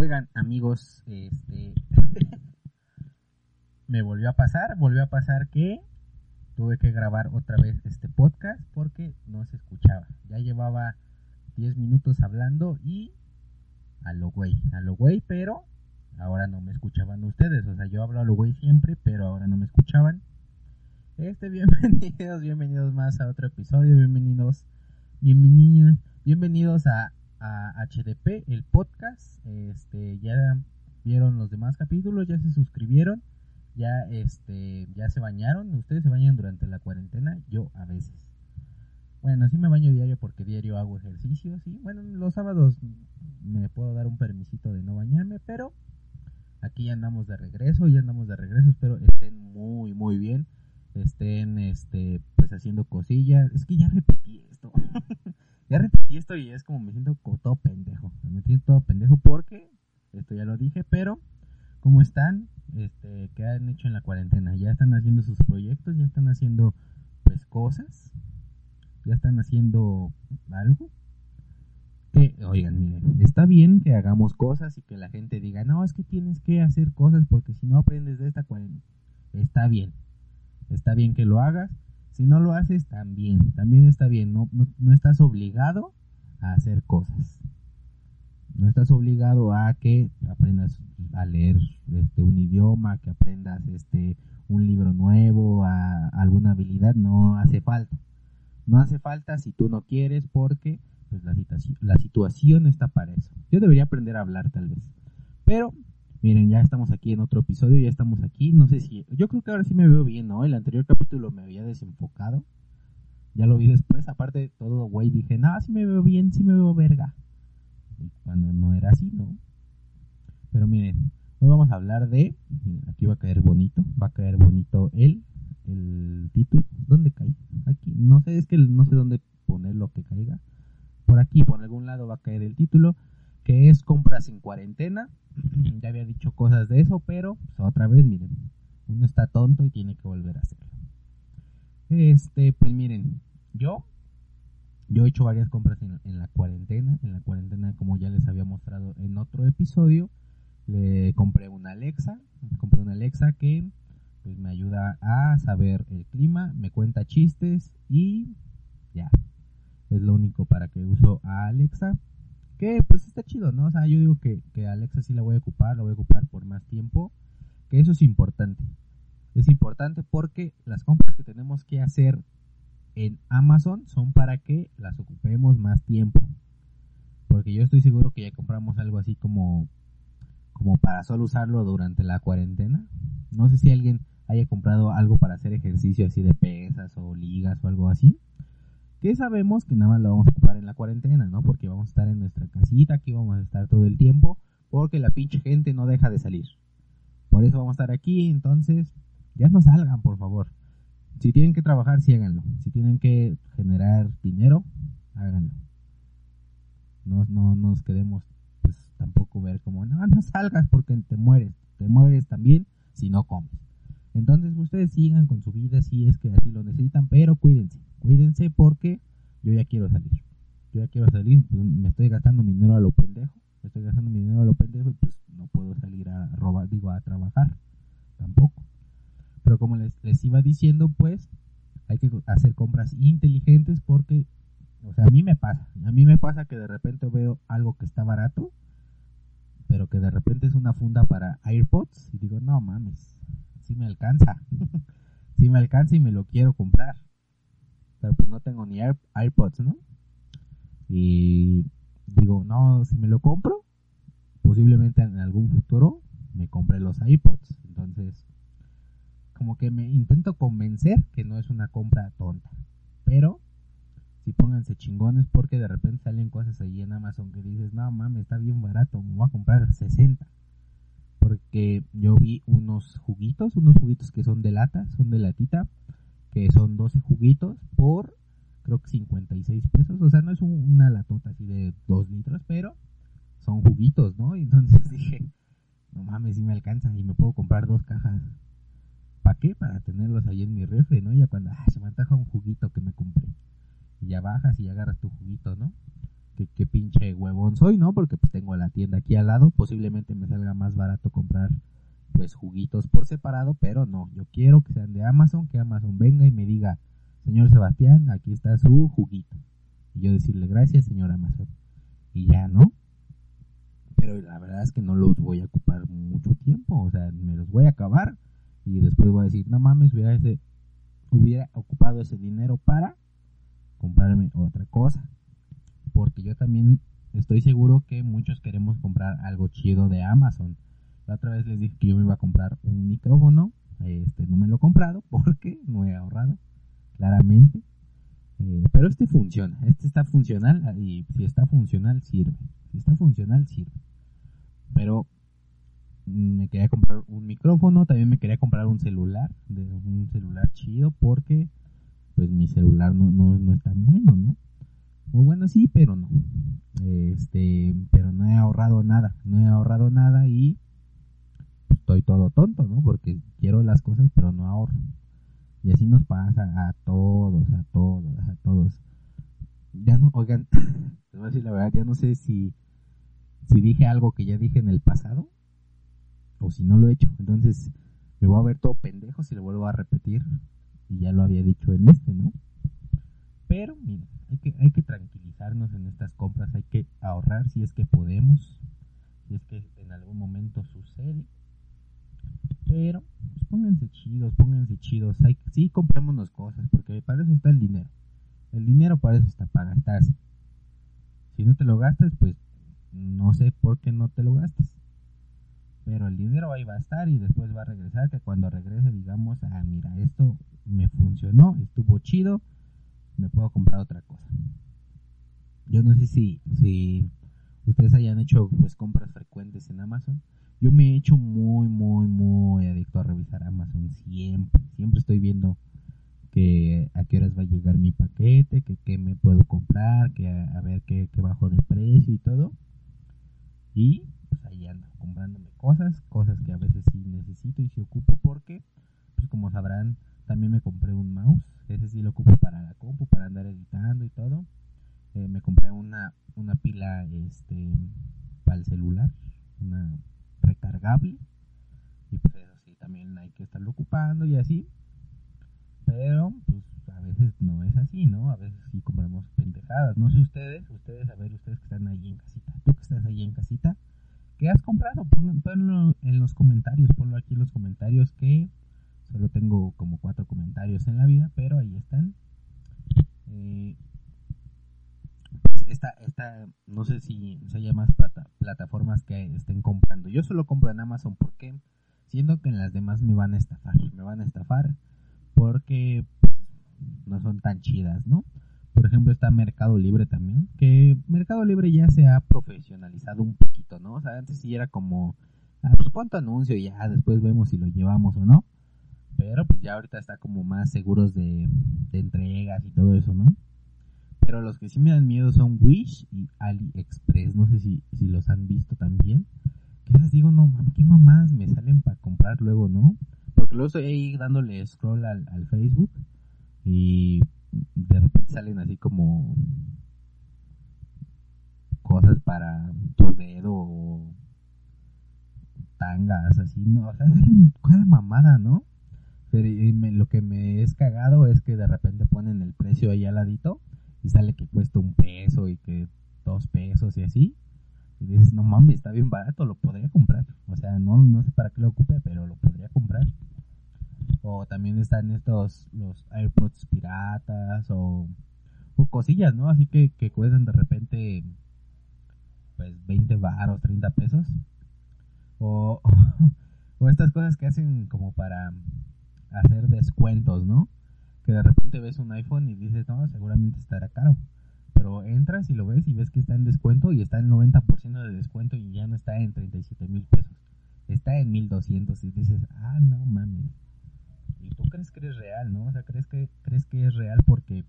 Oigan, amigos, este me volvió a pasar, volvió a pasar que tuve que grabar otra vez este podcast porque no se escuchaba. Ya llevaba 10 minutos hablando y a lo güey, a lo güey, pero ahora no me escuchaban ustedes. O sea, yo hablo a lo güey siempre, pero ahora no me escuchaban. Este, bienvenidos, bienvenidos más a otro episodio, bienvenidos, bienvenidos, bienvenidos a, a HDP, el podcast. Este, ya vieron los demás capítulos, ya se suscribieron, ya este, ya se bañaron. Ustedes se bañan durante la cuarentena, yo a veces. Bueno, sí me baño diario porque diario hago ejercicio, sí. Bueno, los sábados me puedo dar un permisito de no bañarme, pero aquí ya andamos de regreso, ya andamos de regreso. Espero estén muy, muy bien. Estén, este, pues haciendo cosillas. Es que ya repetí esto. ya repetí esto y es como me siento todo pendejo. Me siento todo pendejo porque, esto ya lo dije, pero, ¿cómo están? Este, ¿qué han hecho en la cuarentena? ¿Ya están haciendo sus proyectos? ¿Ya están haciendo, pues, cosas? ya están haciendo algo. Que, oigan, miren, está bien que hagamos cosas y que la gente diga, no, es que tienes que hacer cosas porque si no aprendes de esta cuarentena, está bien, está bien que lo hagas. Si no lo haces, también, también está bien, no, no, estás obligado a hacer cosas. No estás obligado a que aprendas a leer este un idioma, que aprendas este un libro nuevo, a alguna habilidad, no hace falta. No hace falta si tú no quieres porque pues la, situación, la situación está para eso. Yo debería aprender a hablar tal vez. Pero miren, ya estamos aquí en otro episodio, ya estamos aquí. No sé si yo creo que ahora sí me veo bien, ¿no? El anterior capítulo me había desenfocado. Ya lo vi después, aparte todo, güey, dije, "No, sí me veo bien, sí me veo verga." Cuando no era así, ¿no? Pero miren, hoy vamos a hablar de aquí va a caer bonito, va a caer bonito el el título. ¿Dónde cae? Aquí. No sé, es que no sé dónde poner lo que caiga. Por aquí, por algún lado va a caer el título, que es compras en cuarentena. ya había dicho cosas de eso, pero pues, otra vez, miren, uno está tonto y tiene que volver a hacerlo. Este, pues miren, yo, yo he hecho varias compras en, la cuarentena. En la cuarentena, como ya les había mostrado en otro episodio, le compré una Alexa. Compré una Alexa que pues me ayuda a saber el clima, me cuenta chistes y ya. Es lo único para que uso a Alexa. Que pues está chido, ¿no? O sea, yo digo que, que Alexa sí la voy a ocupar, la voy a ocupar por más tiempo. Que eso es importante. Es importante porque las compras que tenemos que hacer en Amazon son para que las ocupemos más tiempo. Porque yo estoy seguro que ya compramos algo así como como para solo usarlo durante la cuarentena. No sé si alguien haya comprado algo para hacer ejercicio así de pesas o ligas o algo así. Que sabemos que nada más lo vamos a ocupar en la cuarentena, ¿no? Porque vamos a estar en nuestra casita, aquí vamos a estar todo el tiempo, porque la pinche gente no deja de salir. Por eso vamos a estar aquí, entonces ya no salgan, por favor. Si tienen que trabajar, sí háganlo. Si tienen que generar dinero, háganlo. No, no nos quedemos pues tampoco ver como, no, no salgas porque te mueres. Te mueres también si no comes. Entonces ustedes sigan con su vida si es que así lo necesitan, pero cuídense, cuídense porque yo ya quiero salir. Yo ya quiero salir, pues, me estoy gastando mi dinero a lo pendejo, me estoy gastando mi dinero a lo pendejo y pues no puedo salir a robar, digo, a trabajar tampoco. Pero como les, les iba diciendo, pues hay que hacer compras inteligentes porque, o sea, a mí me pasa, a mí me pasa que de repente veo algo que está barato, pero que de repente es una funda para AirPods y digo, no mames, si me alcanza. si me alcanza y me lo quiero comprar. Pues no tengo ni iPods, ¿no? Y digo, no, si me lo compro, posiblemente en algún futuro me compre los iPods. Entonces, como que me intento convencer que no es una compra tonta. Pero, si pónganse chingones porque de repente salen cosas ahí en Amazon que dices, no mames, está bien barato, me voy a comprar 60 porque yo vi unos juguitos, unos juguitos que son de lata, son de latita, que son 12 juguitos por creo que 56 pesos, o sea, no es una latota así de 2 litros, pero son juguitos, ¿no? Y entonces dije, no mames, si me alcanza y me puedo comprar dos cajas. ¿Para qué? Para tenerlos ahí en mi refri, ¿no? Ya cuando ah, se me antoja un juguito que me compré. Y ya bajas y agarras tu juguito, ¿no? qué pinche huevón soy, ¿no? Porque pues tengo la tienda aquí al lado, posiblemente me salga más barato comprar pues juguitos por separado, pero no, yo quiero que sean de Amazon, que Amazon venga y me diga, señor Sebastián, aquí está su juguito. Y yo decirle gracias, señor Amazon. Y ya, ¿no? Pero la verdad es que no los voy a ocupar mucho tiempo, o sea, me los voy a acabar y después voy a decir, no mames, hubiera, ese, hubiera ocupado ese dinero para comprarme otra cosa. Porque yo también estoy seguro que muchos queremos comprar algo chido de Amazon. La otra vez les dije que yo me iba a comprar un micrófono. Este no me lo he comprado porque no he ahorrado, claramente. Eh, pero este funciona, este está funcional y si está funcional sirve. Si está funcional sirve. Pero me quería comprar un micrófono, también me quería comprar un celular, un celular chido porque pues mi celular no, no, no es tan bueno, ¿no? Muy bueno sí, pero no. Este, pero no he ahorrado nada, no he ahorrado nada y estoy todo tonto, ¿no? Porque quiero las cosas, pero no ahorro. Y así nos pasa a todos, a todos, a todos. Ya no, oigan, les voy a decir la verdad, ya no sé si, si dije algo que ya dije en el pasado o si no lo he hecho. Entonces me voy a ver todo pendejo si lo vuelvo a repetir y ya lo había dicho en este, ¿no? Pero, miren, hay que, hay que tranquilizarnos en estas compras, hay que ahorrar si es que podemos, si es que en algún momento sucede. Pero, pues pónganse chidos, pónganse chidos. Hay, sí, comprémonos cosas, porque para eso está el dinero. El dinero para eso está, para gastarse. Si no te lo gastas, pues no sé por qué no te lo gastas. Pero el dinero ahí va a estar y después va a regresar, que cuando regrese digamos, ah, mira, esto me funcionó, estuvo chido, me puedo comprar otra cosa. Yo no sé si, si ustedes hayan hecho pues compras frecuentes en Amazon. Yo me he hecho muy, muy, muy adicto a revisar Amazon siempre. Siempre estoy viendo que a qué horas va a llegar mi paquete, que qué me puedo comprar, que a, ver qué, qué, bajo de precio y todo. Y pues ahí ando comprándome cosas, cosas que a veces sí necesito y sí ocupo porque, pues como sabrán, también me compré un mouse, ese sí lo ocupo para la compu, para andar editando y todo. Eh, me compré una, una pila este para el celular, una recargable. Y pues eso sí, también hay que estarlo ocupando y así. Pero pues a veces no es así, ¿no? A veces sí compramos pendejadas. No sé ustedes, ustedes, a ver, ustedes que están ahí en casita, tú que estás ahí en casita, ¿qué has comprado? Ponlo en los comentarios, ponlo aquí en los comentarios que Solo tengo como cuatro comentarios en la vida, pero ahí están. Eh, esta, esta, no sé si, se hay más plataformas que estén comprando. Yo solo compro en Amazon porque siento que en las demás me van a estafar. Me van a estafar porque pues, no son tan chidas, ¿no? Por ejemplo, está Mercado Libre también, que Mercado Libre ya se ha profesionalizado un poquito, ¿no? O sea, antes sí era como, ah, pues cuánto anuncio y ya después vemos si lo llevamos o no pero pues ya ahorita está como más seguros de, entregas y todo eso, ¿no? Pero los que sí me dan miedo son Wish y AliExpress, no sé si, si los han visto también. Que les digo, no, mami, qué mamadas me salen para comprar luego, ¿no? Porque luego estoy ahí dándole scroll al, al Facebook y de repente salen así como cosas para tu dedo o tangas, así, ¿no? O sea, cada mamada, ¿no? Pero lo que me es cagado es que de repente ponen el precio ahí al ladito y sale que cuesta un peso y que dos pesos y así. Y dices, no mames, está bien barato, lo podría comprar. O sea, no, no sé para qué lo ocupe, pero lo podría comprar. O también están estos, los AirPods piratas o, cosillas, ¿no? Así que, que cuestan de repente, pues 20 baros, 30 pesos. O, o estas cosas que hacen como para hacer descuentos, ¿no? Que de repente ves un iPhone y dices, no, seguramente estará caro. Pero entras y lo ves y ves que está en descuento y está en 90% de descuento y ya no está en 37 mil pesos. Está en 1200 y dices, ah, no mames. Y tú crees que es real, ¿no? O sea, crees que, crees que es real porque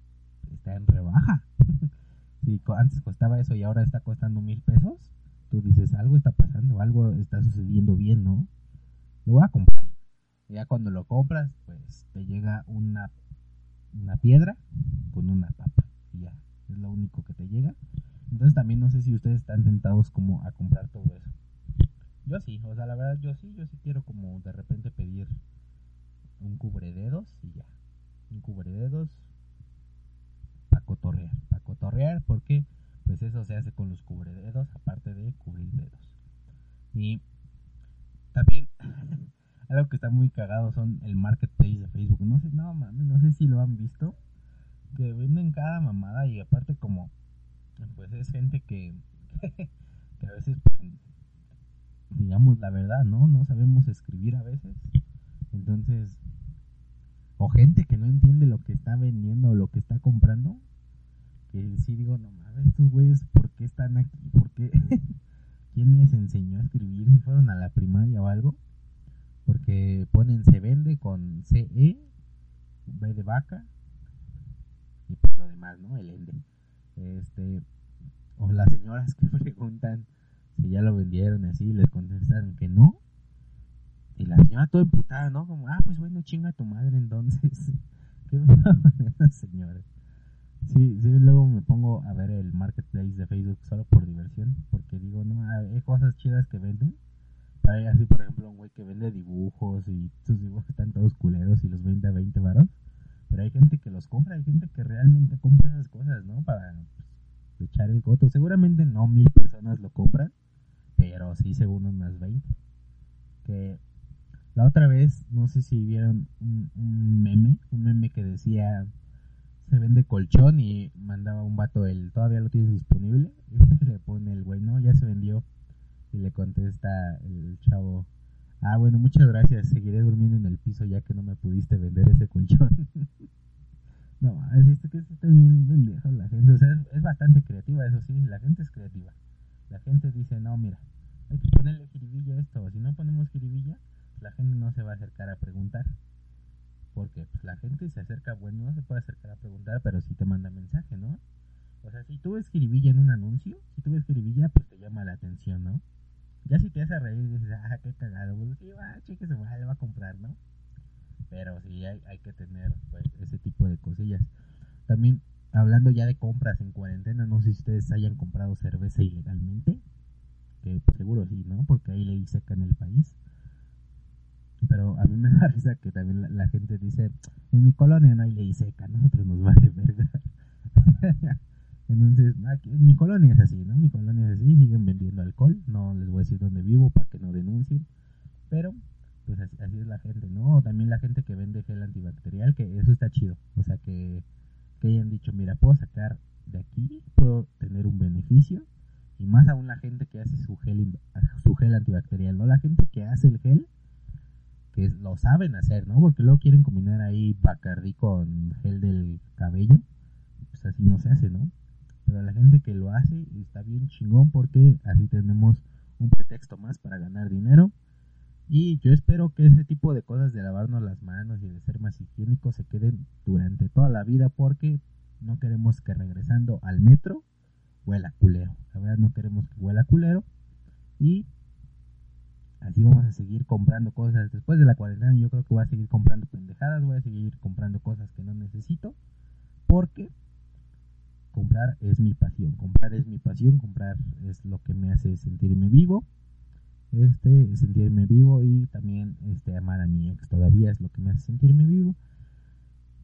está en rebaja. si antes costaba eso y ahora está costando mil pesos, tú dices, algo está pasando, algo está sucediendo bien, ¿no? Lo voy a comprar ya cuando lo compras, pues te llega una, una piedra con una papa. Y ya, es lo único que te llega. Entonces también no sé si ustedes están tentados como a comprar todo eso. Yo sí, o sea, la verdad yo sí, yo sí quiero como de repente pedir un cubrededos y ya. Un cubrededos para cotorrear, para cotorrear porque pues eso se hace con los cubrededos aparte de cubrir dedos. Y también algo que está muy cagado son el marketplace de Facebook. No sé, no mames, no sé si lo han visto. Que venden cada mamada y aparte como pues es gente que, que a veces pues, digamos la verdad, ¿no? No sabemos escribir a veces. Entonces, o gente que no entiende lo que está vendiendo o lo que está comprando, que sí digo, no mames, estos güeyes, ¿por qué están aquí? ¿Por qué? ¿Quién les enseñó a escribir? Si fueron a la primaria o algo. Porque ponen se vende con CE, B de vaca, y pues lo demás, ¿no? El ende. Este, o las señoras que preguntan si ya lo vendieron así, les contestan que no. Y la señora toda emputada, ¿no? Como, ah, pues bueno, chinga tu madre entonces. Qué esas señoras. Sí, sí, luego me pongo a ver el marketplace de Facebook solo por diversión, porque digo, no, hay cosas chidas que venden. Hay así, por ejemplo, un güey que vende dibujos y sus dibujos están todos culeros y los vende a 20 varos. Pero hay gente que los compra, hay gente que realmente compra esas cosas, ¿no? Para pues, echar el coto. Seguramente no mil personas lo compran, pero sí según unas 20. Que la otra vez, no sé si vieron un, un meme, un meme que decía se vende colchón y mandaba un vato el todavía lo tienes disponible y le pone el güey no ya se vendió y le contesta el chavo ah bueno muchas gracias seguiré durmiendo en el piso ya que no me pudiste vender ese colchón no es esto que está bien pendejo la gente o sea es, bastante creativa eso sí la gente es creativa la gente dice no mira hay que ponerle jiribilla a esto si no ponemos jiribilla la gente no se va a acercar a preguntar porque pues, la gente se acerca, bueno, no se puede acercar a preguntar, pero sí te manda mensaje, ¿no? O sea, si tú ves jiribilla en un anuncio, si tú ves jiribilla, pues te llama la atención, ¿no? Ya si te hace reír dices, ah, qué cagado, pues sí, va, cheque se va, le va a comprar, ¿no? Pero sí hay, hay que tener pues, ese tipo de cosillas. También, hablando ya de compras en cuarentena, no sé si ustedes hayan comprado cerveza ilegalmente. Que pues, seguro sí, ¿no? Porque ahí le seca en el país. Pero a mí me da risa que también la, gente dice, en mi colonia no hay ley seca, nosotros nos vale verga. Entonces, mi colonia es así, ¿no? Mi colonia es así, siguen vendiendo alcohol, no les voy a decir dónde vivo para que no denuncien, pero pues así, es la gente, ¿no? también la gente que vende gel antibacterial, que eso está chido, o sea, que, que hayan dicho, mira, puedo sacar de aquí, puedo tener un beneficio, y más aún la gente que hace su gel, su gel antibacterial, ¿no? La gente que hace el gel que lo saben hacer, ¿no? Porque luego quieren combinar ahí Bacardi con gel del cabello, pues así no se hace, ¿no? Pero la gente que lo hace está bien chingón porque así tenemos un pretexto más para ganar dinero. Y yo espero que ese tipo de cosas de lavarnos las manos y de ser más higiénicos se queden durante toda la vida porque no queremos que regresando al metro huela culero. La verdad no queremos que huela culero. Y Así vamos a seguir comprando cosas. Después de la cuarentena yo creo que voy a seguir comprando pendejadas, voy a seguir comprando cosas que no necesito. Porque comprar es mi pasión. Comprar es mi pasión, comprar es lo que me hace sentirme vivo. Este, sentirme vivo y también este amar a mi ex todavía es lo que me hace sentirme vivo.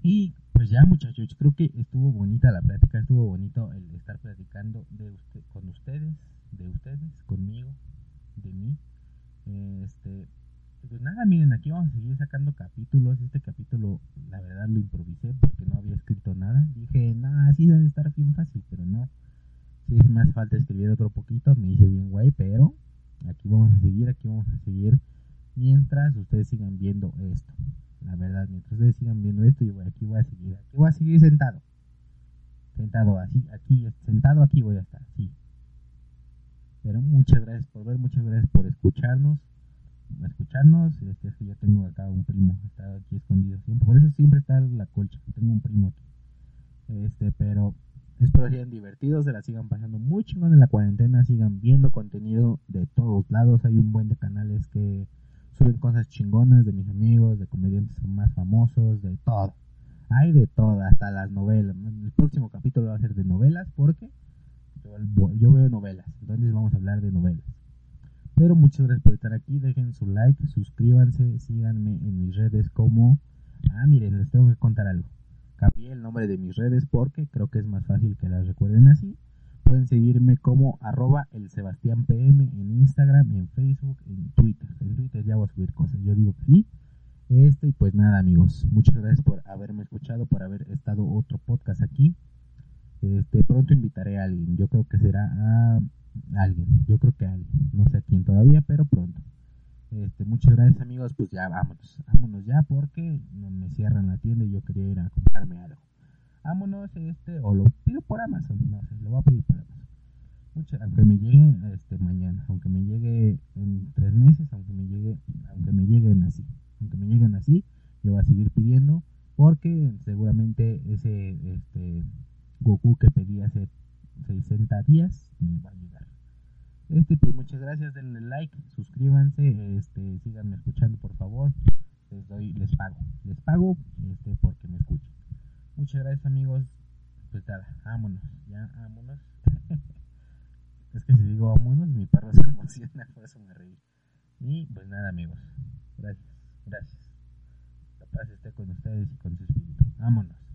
Y pues ya muchachos, creo que estuvo bonita la plática, estuvo bonito el estar platicando de usted, con ustedes, de ustedes, conmigo, de mí. Este, pues nada, miren, aquí vamos a seguir sacando capítulos. Este capítulo, la verdad, lo improvisé porque no había escrito nada. Dije, nada, sí debe estar bien fácil, pero no. Sí, me hace falta escribir otro poquito, me hice bien guay, pero aquí vamos a seguir, aquí vamos a seguir mientras ustedes sigan viendo esto. La verdad, mientras ustedes sigan viendo esto, yo voy, aquí voy a seguir, aquí voy a seguir sentado. Sentado así, aquí, sentado aquí voy a estar, sí. Pero muchas gracias por ver, muchas gracias por escucharnos. Escucharnos, este, es que yo tengo acá un primo, está aquí escondido siempre. Por eso siempre está la colcha, tengo un primo aquí. Este, pero espero que hayan divertido, se la sigan pasando muy chingón en la cuarentena, sigan viendo contenido de todos lados. Hay un buen de canales que suben cosas chingonas de mis amigos, de comediantes más famosos, de todo. Hay de todo, hasta las novelas. El próximo capítulo va a ser de novelas porque Yo, veo novelas, entonces vamos a hablar de novelas. Pero muchas gracias por estar aquí, dejen su like, suscríbanse, síganme en mis redes como... Ah, miren, les tengo que contar algo. Cambié el nombre de mis redes porque creo que es más fácil que las recuerden así. Pueden seguirme como arroba el PM en Instagram, en Facebook, en Twitter. En Twitter ya voy a subir cosas. Yo digo que sí. Este, y pues nada, amigos. Muchas gracias por haberme escuchado, por haber estado otro podcast aquí. Este, pronto invitaré a alguien. Yo creo que será a alguien. Yo creo que alguien. No sé quién todavía, pero pronto. Este, muchas gracias, amigos. Pues ya vámonos. Vámonos ya porque me cierran la tienda y yo quería ir a comprarme algo vámonos, este, o lo pido por Amazon, no sé, lo voy a pedir por Amazon. Mucho, aunque me llegue este mañana, aunque me llegue en tres meses, aunque me llegue, aunque me lleguen así, aunque me lleguen así, yo voy a seguir pidiendo porque seguramente ese este Goku que pedí hace 60 días me va a llegar. Este, pues muchas gracias, denle like, suscríbanse, este, síganme escuchando por favor. Les doy, les pago, les pago este porque me escuchan. Muchas gracias amigos. Pues nada, vámonos, ya vámonos. es que si digo vámonos, mi perro se emociona, por eso me reí. Y pues nada amigos, gracias, gracias. La paz esté con ustedes y con su espíritu. Vámonos.